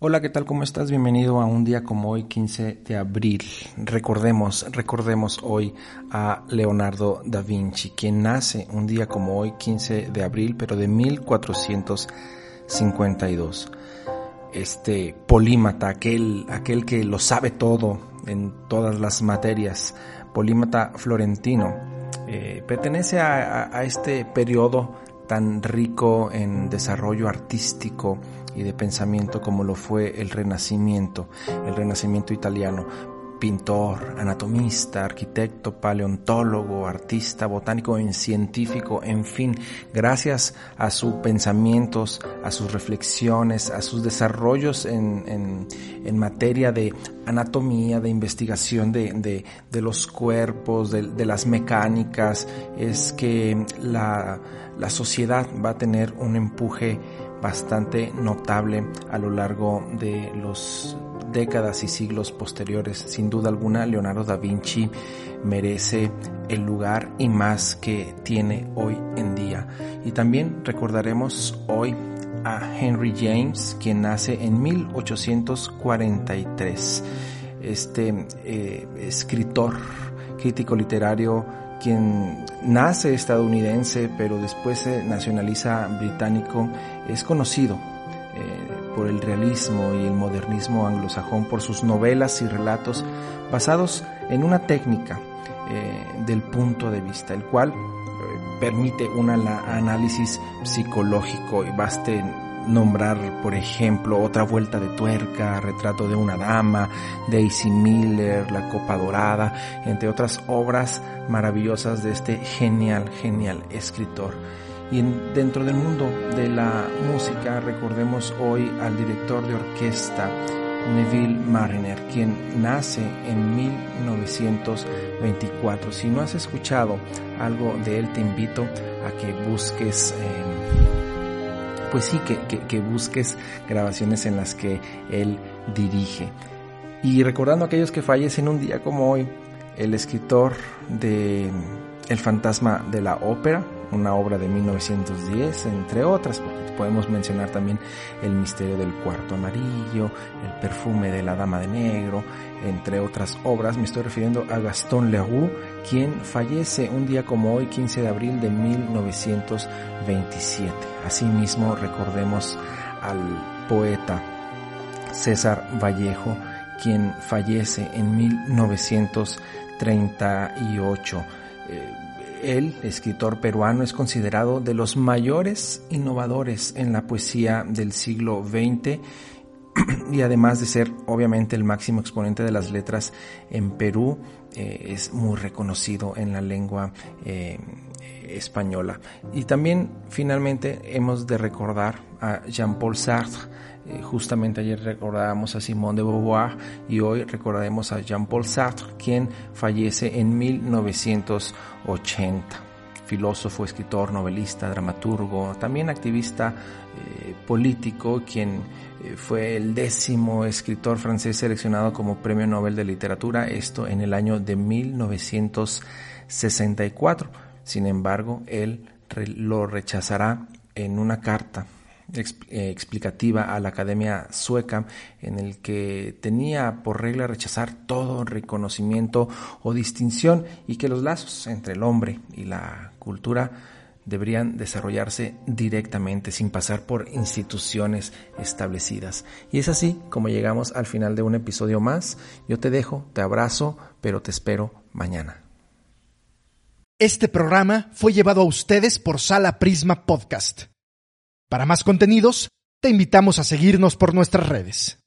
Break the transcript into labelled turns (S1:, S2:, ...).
S1: Hola, ¿qué tal? ¿Cómo estás? Bienvenido a un día como hoy, 15 de abril. Recordemos, recordemos hoy a Leonardo da Vinci, quien nace un día como hoy, 15 de abril, pero de 1452. Este polímata, aquel, aquel que lo sabe todo en todas las materias, polímata florentino, eh, pertenece a, a este periodo tan rico en desarrollo artístico y de pensamiento como lo fue el Renacimiento, el Renacimiento italiano. Pintor, anatomista, arquitecto, paleontólogo, artista, botánico, científico, en fin, gracias a sus pensamientos, a sus reflexiones, a sus desarrollos en, en, materia de anatomía, de investigación de, de, de los cuerpos, de, de las mecánicas, es que la la sociedad va a tener un empuje bastante notable a lo largo de los décadas y siglos posteriores. Sin duda alguna, Leonardo da Vinci merece el lugar y más que tiene hoy en día. Y también recordaremos hoy a Henry James, quien nace en 1843. Este eh, escritor, crítico literario, quien nace estadounidense pero después se nacionaliza británico, es conocido eh, por el realismo y el modernismo anglosajón, por sus novelas y relatos basados en una técnica eh, del punto de vista, el cual eh, permite un análisis psicológico y baste nombrar, por ejemplo, Otra Vuelta de Tuerca, Retrato de una Dama, Daisy Miller, La Copa Dorada, entre otras obras maravillosas de este genial, genial escritor. Y dentro del mundo de la música recordemos hoy al director de orquesta Neville Mariner, quien nace en 1924. Si no has escuchado algo de él, te invito a que busques... Eh, pues sí, que, busques grabaciones en las que él dirige. Y recordando a aquellos que fallecen un día como hoy, el escritor de El fantasma de la ópera, una obra de 1910, entre otras, porque podemos mencionar también El misterio del cuarto amarillo, El perfume de la dama de negro, entre otras obras. Me estoy refiriendo a Gaston Leroux, quien fallece un día como hoy, 15 de abril de 1927. Asimismo, recordemos al poeta César Vallejo, quien fallece en 1938. Eh, el escritor peruano, es considerado de los mayores innovadores en la poesía del siglo XX y además de ser obviamente el máximo exponente de las letras en Perú, eh, es muy reconocido en la lengua eh, española. Y también finalmente hemos de recordar a Jean-Paul Sartre, eh, justamente ayer recordábamos a Simone de Beauvoir y hoy recordaremos a Jean-Paul Sartre, quien fallece en 1980 filósofo, escritor, novelista, dramaturgo, también activista eh, político, quien eh, fue el décimo escritor francés seleccionado como Premio Nobel de Literatura, esto en el año de 1964. Sin embargo, él lo rechazará en una carta explicativa a la Academia Sueca en el que tenía por regla rechazar todo reconocimiento o distinción y que los lazos entre el hombre y la cultura deberían desarrollarse directamente sin pasar por instituciones establecidas. Y es así como llegamos al final de un episodio más. Yo te dejo, te abrazo, pero te espero mañana.
S2: Este programa fue llevado a ustedes por Sala Prisma Podcast. Para más contenidos, te invitamos a seguirnos por nuestras redes.